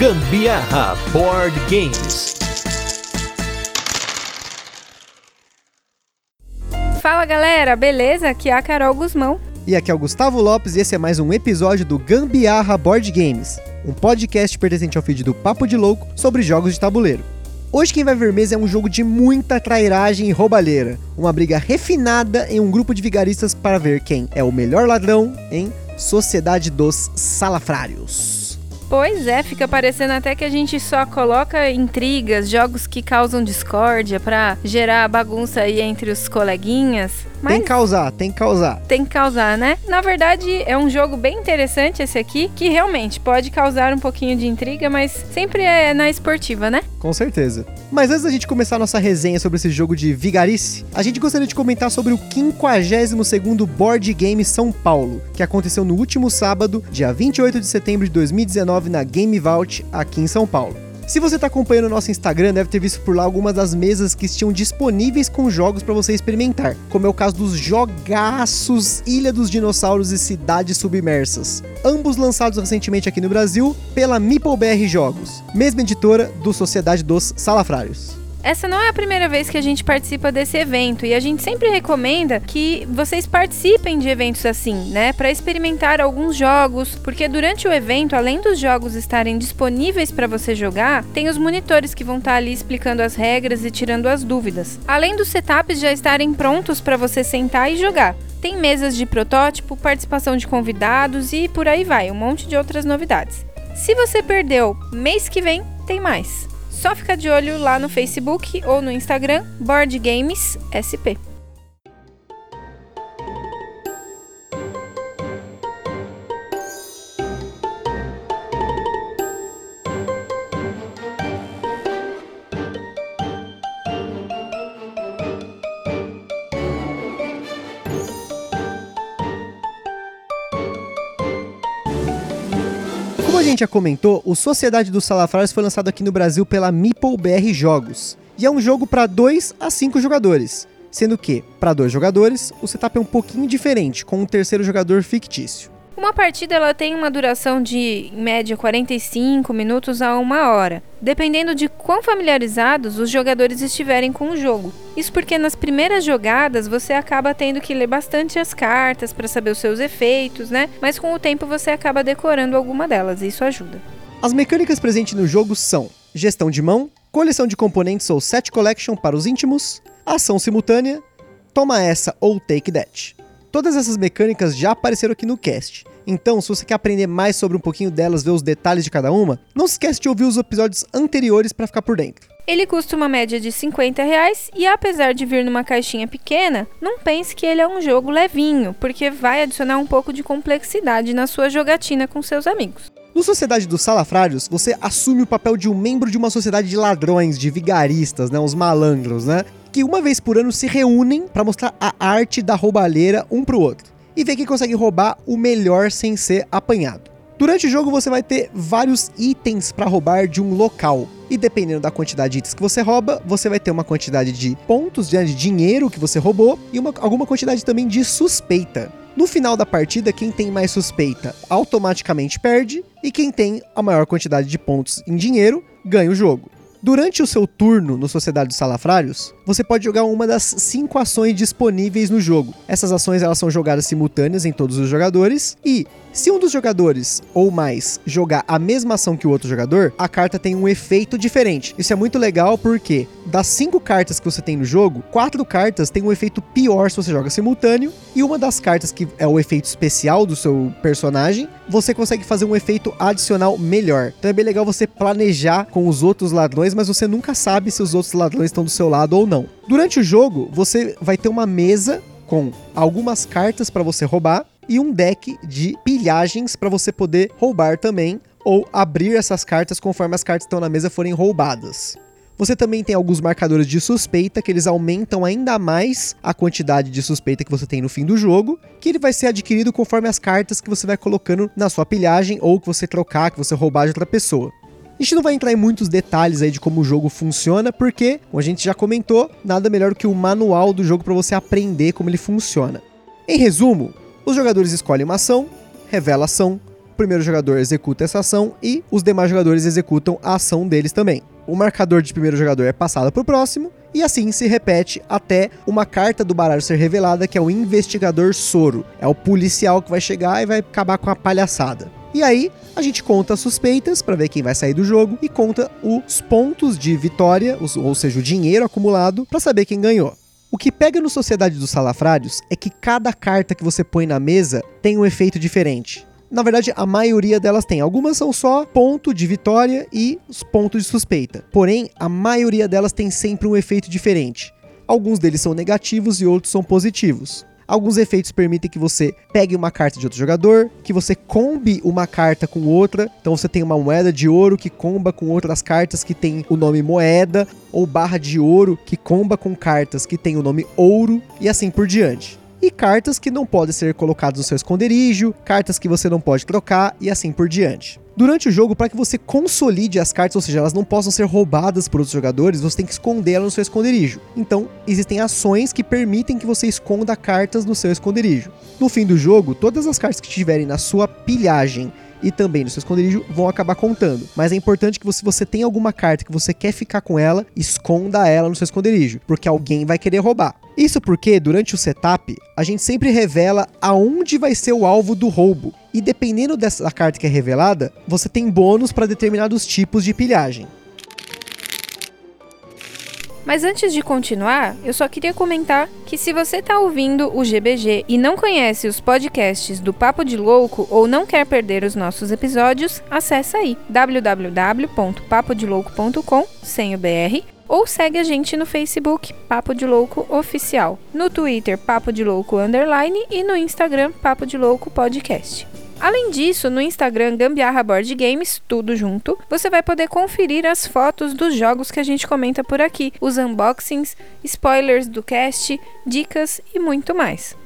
Gambiarra Board Games. Fala galera, beleza? Aqui é a Carol Guzmão. E aqui é o Gustavo Lopes e esse é mais um episódio do Gambiarra Board Games, um podcast pertencente ao feed do Papo de Louco sobre jogos de tabuleiro. Hoje quem vai ver mesa é um jogo de muita trairagem e roubalheira, uma briga refinada em um grupo de vigaristas para ver quem é o melhor ladrão em Sociedade dos Salafrários. Pois é, fica parecendo até que a gente só coloca intrigas, jogos que causam discórdia para gerar bagunça aí entre os coleguinhas. Mas tem que causar, tem que causar. Tem que causar, né? Na verdade, é um jogo bem interessante esse aqui, que realmente pode causar um pouquinho de intriga, mas sempre é na esportiva, né? Com certeza. Mas antes da gente começar a nossa resenha sobre esse jogo de vigarice, a gente gostaria de comentar sobre o 52º Board Game São Paulo, que aconteceu no último sábado, dia 28 de setembro de 2019, na Game Vault, aqui em São Paulo. Se você está acompanhando o nosso Instagram, deve ter visto por lá algumas das mesas que estão disponíveis com jogos para você experimentar, como é o caso dos jogaços Ilha dos Dinossauros e Cidades Submersas, ambos lançados recentemente aqui no Brasil pela MeepleBR Jogos, mesma editora do Sociedade dos Salafrários. Essa não é a primeira vez que a gente participa desse evento e a gente sempre recomenda que vocês participem de eventos assim, né, para experimentar alguns jogos, porque durante o evento, além dos jogos estarem disponíveis para você jogar, tem os monitores que vão estar tá ali explicando as regras e tirando as dúvidas. Além dos setups já estarem prontos para você sentar e jogar. Tem mesas de protótipo, participação de convidados e por aí vai, um monte de outras novidades. Se você perdeu, mês que vem tem mais. Só fica de olho lá no Facebook ou no Instagram Board Games SP. A gente já comentou, o Sociedade dos Salafrários foi lançado aqui no Brasil pela Meeple BR Jogos. E é um jogo para 2 a 5 jogadores. Sendo que, para dois jogadores, o setup é um pouquinho diferente, com um terceiro jogador fictício. Uma partida ela tem uma duração de em média 45 minutos a uma hora, dependendo de quão familiarizados os jogadores estiverem com o jogo. Isso porque nas primeiras jogadas você acaba tendo que ler bastante as cartas para saber os seus efeitos, né? Mas com o tempo você acaba decorando alguma delas, e isso ajuda. As mecânicas presentes no jogo são gestão de mão, coleção de componentes ou set collection para os íntimos, ação simultânea, toma essa ou take that. Todas essas mecânicas já apareceram aqui no cast. Então, se você quer aprender mais sobre um pouquinho delas, ver os detalhes de cada uma, não se esquece de ouvir os episódios anteriores para ficar por dentro. Ele custa uma média de 50 reais e apesar de vir numa caixinha pequena, não pense que ele é um jogo levinho, porque vai adicionar um pouco de complexidade na sua jogatina com seus amigos. No Sociedade dos Salafrários, você assume o papel de um membro de uma sociedade de ladrões, de vigaristas, né, os malandros, né, que uma vez por ano se reúnem para mostrar a arte da roubalheira um pro outro e ver quem consegue roubar o melhor sem ser apanhado. Durante o jogo você vai ter vários itens para roubar de um local. E dependendo da quantidade de itens que você rouba, você vai ter uma quantidade de pontos de dinheiro que você roubou e uma, alguma quantidade também de suspeita. No final da partida, quem tem mais suspeita automaticamente perde, e quem tem a maior quantidade de pontos em dinheiro ganha o jogo. Durante o seu turno no Sociedade dos Salafrários, você pode jogar uma das cinco ações disponíveis no jogo. Essas ações elas são jogadas simultâneas em todos os jogadores e se um dos jogadores ou mais jogar a mesma ação que o outro jogador, a carta tem um efeito diferente. Isso é muito legal porque das cinco cartas que você tem no jogo, quatro cartas têm um efeito pior se você joga simultâneo e uma das cartas que é o efeito especial do seu personagem, você consegue fazer um efeito adicional melhor. Então é bem legal você planejar com os outros ladrões, mas você nunca sabe se os outros ladrões estão do seu lado ou não. Durante o jogo, você vai ter uma mesa com algumas cartas para você roubar e um deck de pilhagens para você poder roubar também ou abrir essas cartas conforme as cartas que estão na mesa forem roubadas. Você também tem alguns marcadores de suspeita que eles aumentam ainda mais a quantidade de suspeita que você tem no fim do jogo, que ele vai ser adquirido conforme as cartas que você vai colocando na sua pilhagem ou que você trocar, que você roubar de outra pessoa. A gente não vai entrar em muitos detalhes aí de como o jogo funciona, porque, como a gente já comentou, nada melhor que o manual do jogo para você aprender como ele funciona. Em resumo, os jogadores escolhem uma ação, revela ação, primeiro jogador executa essa ação e os demais jogadores executam a ação deles também. O marcador de primeiro jogador é passado para o próximo e assim se repete até uma carta do baralho ser revelada, que é o investigador Soro. É o policial que vai chegar e vai acabar com a palhaçada. E aí, a gente conta as suspeitas para ver quem vai sair do jogo e conta os pontos de vitória, ou seja, o dinheiro acumulado, para saber quem ganhou. O que pega no Sociedade dos Salafrários é que cada carta que você põe na mesa tem um efeito diferente. Na verdade, a maioria delas tem. Algumas são só ponto de vitória e os pontos de suspeita. Porém, a maioria delas tem sempre um efeito diferente. Alguns deles são negativos e outros são positivos. Alguns efeitos permitem que você pegue uma carta de outro jogador, que você combe uma carta com outra. Então você tem uma moeda de ouro que comba com outras cartas que tem o nome moeda, ou barra de ouro que comba com cartas que tem o nome ouro, e assim por diante e cartas que não podem ser colocadas no seu esconderijo, cartas que você não pode trocar e assim por diante. Durante o jogo, para que você consolide as cartas, ou seja, elas não possam ser roubadas por outros jogadores, você tem que esconder elas no seu esconderijo. Então, existem ações que permitem que você esconda cartas no seu esconderijo. No fim do jogo, todas as cartas que estiverem na sua pilhagem e também no seu esconderijo vão acabar contando. Mas é importante que se você tem alguma carta que você quer ficar com ela, esconda ela no seu esconderijo, porque alguém vai querer roubar. Isso porque, durante o setup, a gente sempre revela aonde vai ser o alvo do roubo. E dependendo dessa carta que é revelada, você tem bônus para determinados tipos de pilhagem. Mas antes de continuar, eu só queria comentar que se você está ouvindo o GBG e não conhece os podcasts do Papo de Louco ou não quer perder os nossos episódios, acessa aí www.papodelouco.com sem o BR ou segue a gente no Facebook Papo de Louco Oficial, no Twitter Papo de Louco Underline e no Instagram Papo de Louco Podcast. Além disso, no Instagram Gambiarra Board Games, tudo junto, você vai poder conferir as fotos dos jogos que a gente comenta por aqui, os unboxings, spoilers do cast, dicas e muito mais.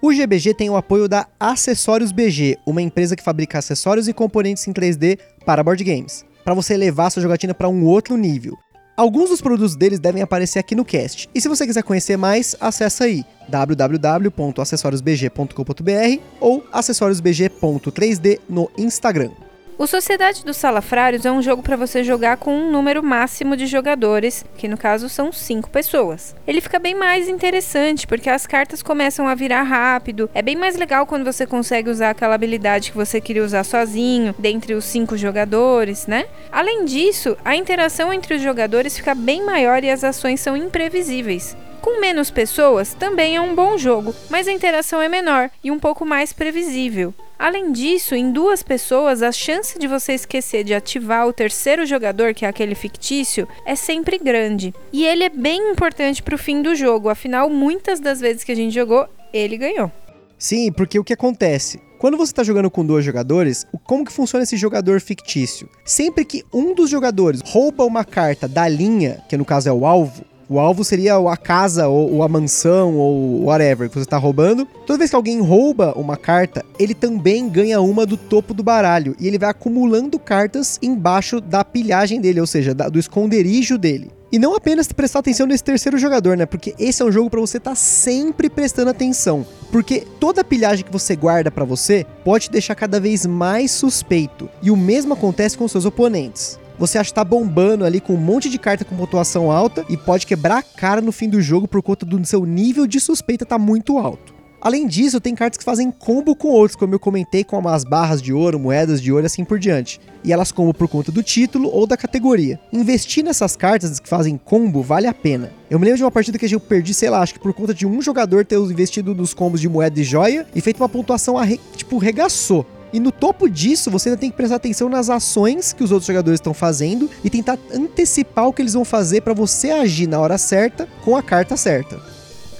O GBG tem o apoio da Acessórios BG, uma empresa que fabrica acessórios e componentes em 3D para board games, para você levar sua jogatina para um outro nível. Alguns dos produtos deles devem aparecer aqui no cast. E se você quiser conhecer mais, acessa aí www.acessoriosbg.com.br ou acessoriosbg.3D no Instagram. O Sociedade dos Salafrários é um jogo para você jogar com um número máximo de jogadores, que no caso são 5 pessoas. Ele fica bem mais interessante porque as cartas começam a virar rápido. É bem mais legal quando você consegue usar aquela habilidade que você queria usar sozinho, dentre os 5 jogadores, né? Além disso, a interação entre os jogadores fica bem maior e as ações são imprevisíveis. Com menos pessoas, também é um bom jogo, mas a interação é menor e um pouco mais previsível. Além disso, em duas pessoas, a chance de você esquecer de ativar o terceiro jogador, que é aquele fictício, é sempre grande. E ele é bem importante para o fim do jogo, afinal, muitas das vezes que a gente jogou, ele ganhou. Sim, porque o que acontece? Quando você está jogando com dois jogadores, como que funciona esse jogador fictício? Sempre que um dos jogadores rouba uma carta da linha, que no caso é o alvo, o alvo seria a casa, ou, a mansão, ou whatever que você está roubando. Toda vez que alguém rouba uma carta, ele também ganha uma do topo do baralho. E ele vai acumulando cartas embaixo da pilhagem dele, ou seja, do esconderijo dele. E não apenas prestar atenção nesse terceiro jogador, né? Porque esse é um jogo para você estar tá sempre prestando atenção. Porque toda pilhagem que você guarda para você pode te deixar cada vez mais suspeito. E o mesmo acontece com seus oponentes você acha que tá bombando ali com um monte de carta com pontuação alta e pode quebrar a cara no fim do jogo por conta do seu nível de suspeita tá muito alto. Além disso, tem cartas que fazem combo com outros, como eu comentei, com umas barras de ouro, moedas de ouro e assim por diante. E elas combo por conta do título ou da categoria. Investir nessas cartas que fazem combo vale a pena. Eu me lembro de uma partida que eu perdi, sei lá, acho que por conta de um jogador ter investido nos combos de moeda e joia e feito uma pontuação, tipo, regaçou. E no topo disso, você ainda tem que prestar atenção nas ações que os outros jogadores estão fazendo e tentar antecipar o que eles vão fazer para você agir na hora certa com a carta certa.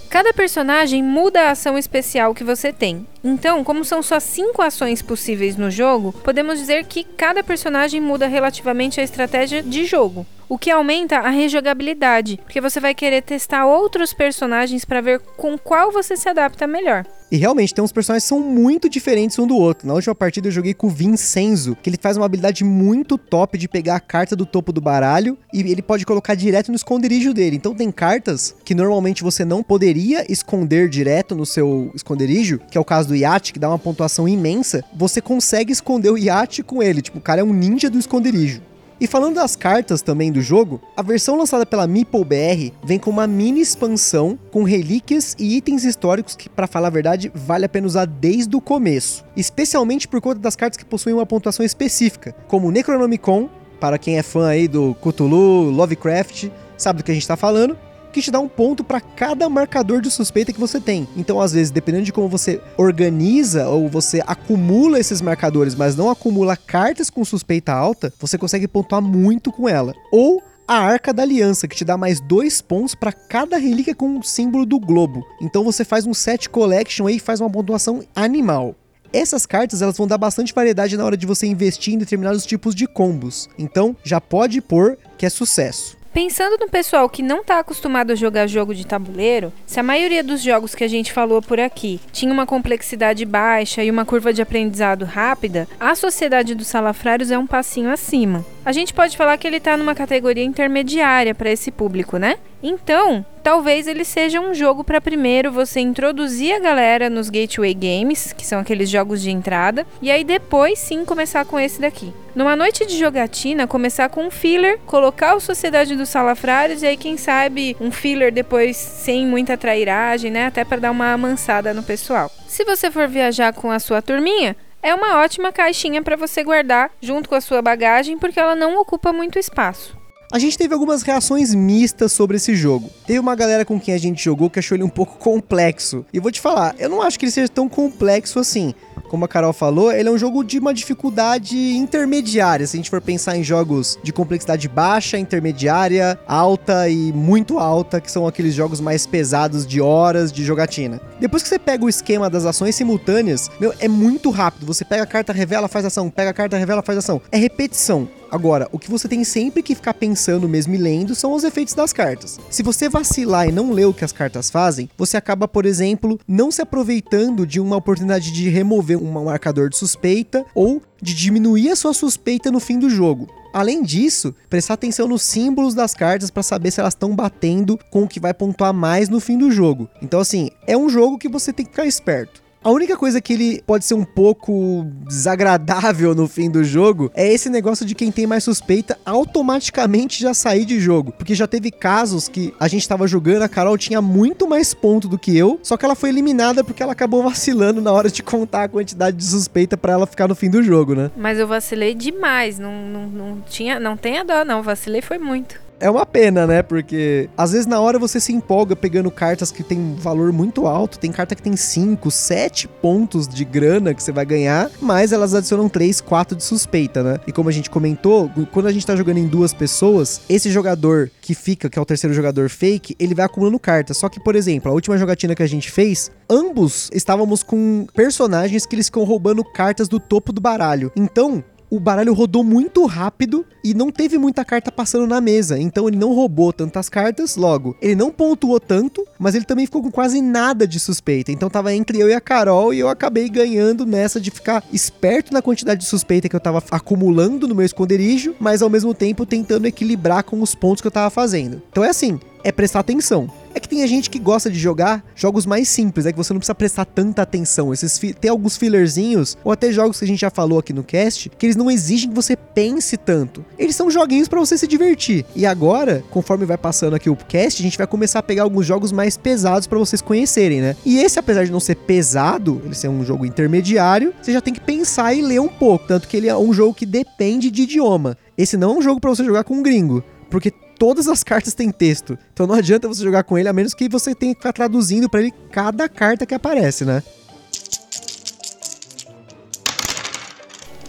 Cada personagem muda a ação especial que você tem. Então, como são só cinco ações possíveis no jogo, podemos dizer que cada personagem muda relativamente a estratégia de jogo. o que aumenta a rejogabilidade, porque você vai querer testar outros personagens para ver com qual você se adapta melhor. E realmente, tem uns personagens que são muito diferentes um do outro. Na última partida eu joguei com o Vincenzo, que ele faz uma habilidade muito top de pegar a carta do topo do baralho e ele pode colocar direto no esconderijo dele. Então tem cartas que normalmente você não poderia esconder direto no seu esconderijo, que é o caso do iate, que dá uma pontuação imensa. Você consegue esconder o iate com ele. Tipo, o cara é um ninja do esconderijo. E falando das cartas também do jogo, a versão lançada pela Meeple BR vem com uma mini expansão com relíquias e itens históricos que, para falar a verdade, vale a pena usar desde o começo, especialmente por conta das cartas que possuem uma pontuação específica, como Necronomicon, para quem é fã aí do Cthulhu, Lovecraft, sabe do que a gente está falando, que te dá um ponto para cada marcador de suspeita que você tem. Então, às vezes, dependendo de como você organiza ou você acumula esses marcadores, mas não acumula cartas com suspeita alta, você consegue pontuar muito com ela. Ou a Arca da Aliança, que te dá mais dois pontos para cada relíquia com o símbolo do globo. Então você faz um set collection aí e faz uma pontuação animal. Essas cartas elas vão dar bastante variedade na hora de você investir em determinados tipos de combos. Então já pode pôr que é sucesso. Pensando no pessoal que não está acostumado a jogar jogo de tabuleiro, se a maioria dos jogos que a gente falou por aqui tinha uma complexidade baixa e uma curva de aprendizado rápida, a Sociedade dos Salafrários é um passinho acima. A gente pode falar que ele está numa categoria intermediária para esse público, né? Então, talvez ele seja um jogo para primeiro você introduzir a galera nos gateway games, que são aqueles jogos de entrada, e aí depois sim começar com esse daqui. Numa noite de jogatina, começar com um filler, colocar o Sociedade dos Salafrários e aí quem sabe um filler depois sem muita trairagem, né, até para dar uma amansada no pessoal. Se você for viajar com a sua turminha, é uma ótima caixinha para você guardar junto com a sua bagagem, porque ela não ocupa muito espaço. A gente teve algumas reações mistas sobre esse jogo. Teve uma galera com quem a gente jogou que achou ele um pouco complexo. E vou te falar, eu não acho que ele seja tão complexo assim. Como a Carol falou, ele é um jogo de uma dificuldade intermediária. Se a gente for pensar em jogos de complexidade baixa, intermediária, alta e muito alta, que são aqueles jogos mais pesados de horas de jogatina. Depois que você pega o esquema das ações simultâneas, meu, é muito rápido. Você pega a carta, revela, faz ação, pega a carta, revela, faz ação. É repetição. Agora, o que você tem sempre que ficar pensando mesmo e lendo são os efeitos das cartas. Se você vacilar e não ler o que as cartas fazem, você acaba, por exemplo, não se aproveitando de uma oportunidade de remover um marcador de suspeita ou de diminuir a sua suspeita no fim do jogo. Além disso, prestar atenção nos símbolos das cartas para saber se elas estão batendo com o que vai pontuar mais no fim do jogo. Então, assim, é um jogo que você tem que ficar esperto. A única coisa que ele pode ser um pouco desagradável no fim do jogo é esse negócio de quem tem mais suspeita automaticamente já sair de jogo. Porque já teve casos que a gente tava jogando, a Carol tinha muito mais ponto do que eu, só que ela foi eliminada porque ela acabou vacilando na hora de contar a quantidade de suspeita para ela ficar no fim do jogo, né? Mas eu vacilei demais, não, não, não tinha, não tenha dó não, vacilei foi muito é uma pena, né? Porque às vezes na hora você se empolga pegando cartas que tem valor muito alto. Tem carta que tem 5, 7 pontos de grana que você vai ganhar, mas elas adicionam 3, 4 de suspeita, né? E como a gente comentou, quando a gente tá jogando em duas pessoas, esse jogador que fica, que é o terceiro jogador fake, ele vai acumulando cartas. Só que, por exemplo, a última jogatina que a gente fez, ambos estávamos com personagens que eles ficam roubando cartas do topo do baralho. Então, o baralho rodou muito rápido e não teve muita carta passando na mesa. Então ele não roubou tantas cartas, logo, ele não pontuou tanto, mas ele também ficou com quase nada de suspeita. Então tava entre eu e a Carol e eu acabei ganhando nessa de ficar esperto na quantidade de suspeita que eu tava acumulando no meu esconderijo, mas ao mesmo tempo tentando equilibrar com os pontos que eu tava fazendo. Então é assim, é prestar atenção. É que tem gente que gosta de jogar jogos mais simples, é que você não precisa prestar tanta atenção. Esses tem alguns fillerzinhos, ou até jogos que a gente já falou aqui no cast, que eles não exigem que você pense tanto. Eles são joguinhos para você se divertir. E agora, conforme vai passando aqui o cast, a gente vai começar a pegar alguns jogos mais pesados para vocês conhecerem, né? E esse, apesar de não ser pesado, ele ser um jogo intermediário, você já tem que pensar e ler um pouco. Tanto que ele é um jogo que depende de idioma. Esse não é um jogo para você jogar com um gringo. Porque todas as cartas têm texto. Então não adianta você jogar com ele, a menos que você tenha que ficar traduzindo para ele cada carta que aparece, né?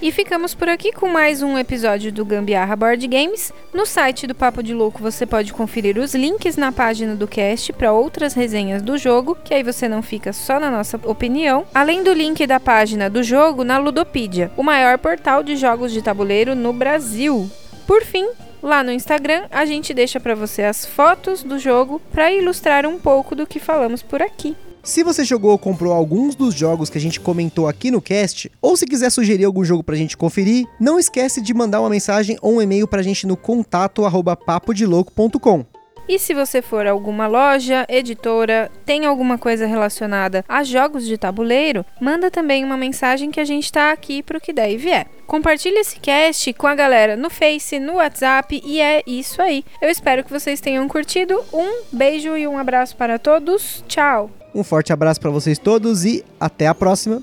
E ficamos por aqui com mais um episódio do Gambiarra Board Games. No site do Papo de Louco você pode conferir os links na página do cast para outras resenhas do jogo, que aí você não fica só na nossa opinião, além do link da página do jogo na Ludopedia, o maior portal de jogos de tabuleiro no Brasil. Por fim, Lá no Instagram, a gente deixa para você as fotos do jogo para ilustrar um pouco do que falamos por aqui. Se você jogou ou comprou alguns dos jogos que a gente comentou aqui no cast, ou se quiser sugerir algum jogo pra gente conferir, não esquece de mandar uma mensagem ou um e-mail pra gente no contato arroba papodelouco.com. E se você for alguma loja, editora, tem alguma coisa relacionada a jogos de tabuleiro, manda também uma mensagem que a gente está aqui para o que der e vier. Compartilhe esse cast com a galera no Face, no WhatsApp e é isso aí. Eu espero que vocês tenham curtido. Um beijo e um abraço para todos. Tchau! Um forte abraço para vocês todos e até a próxima.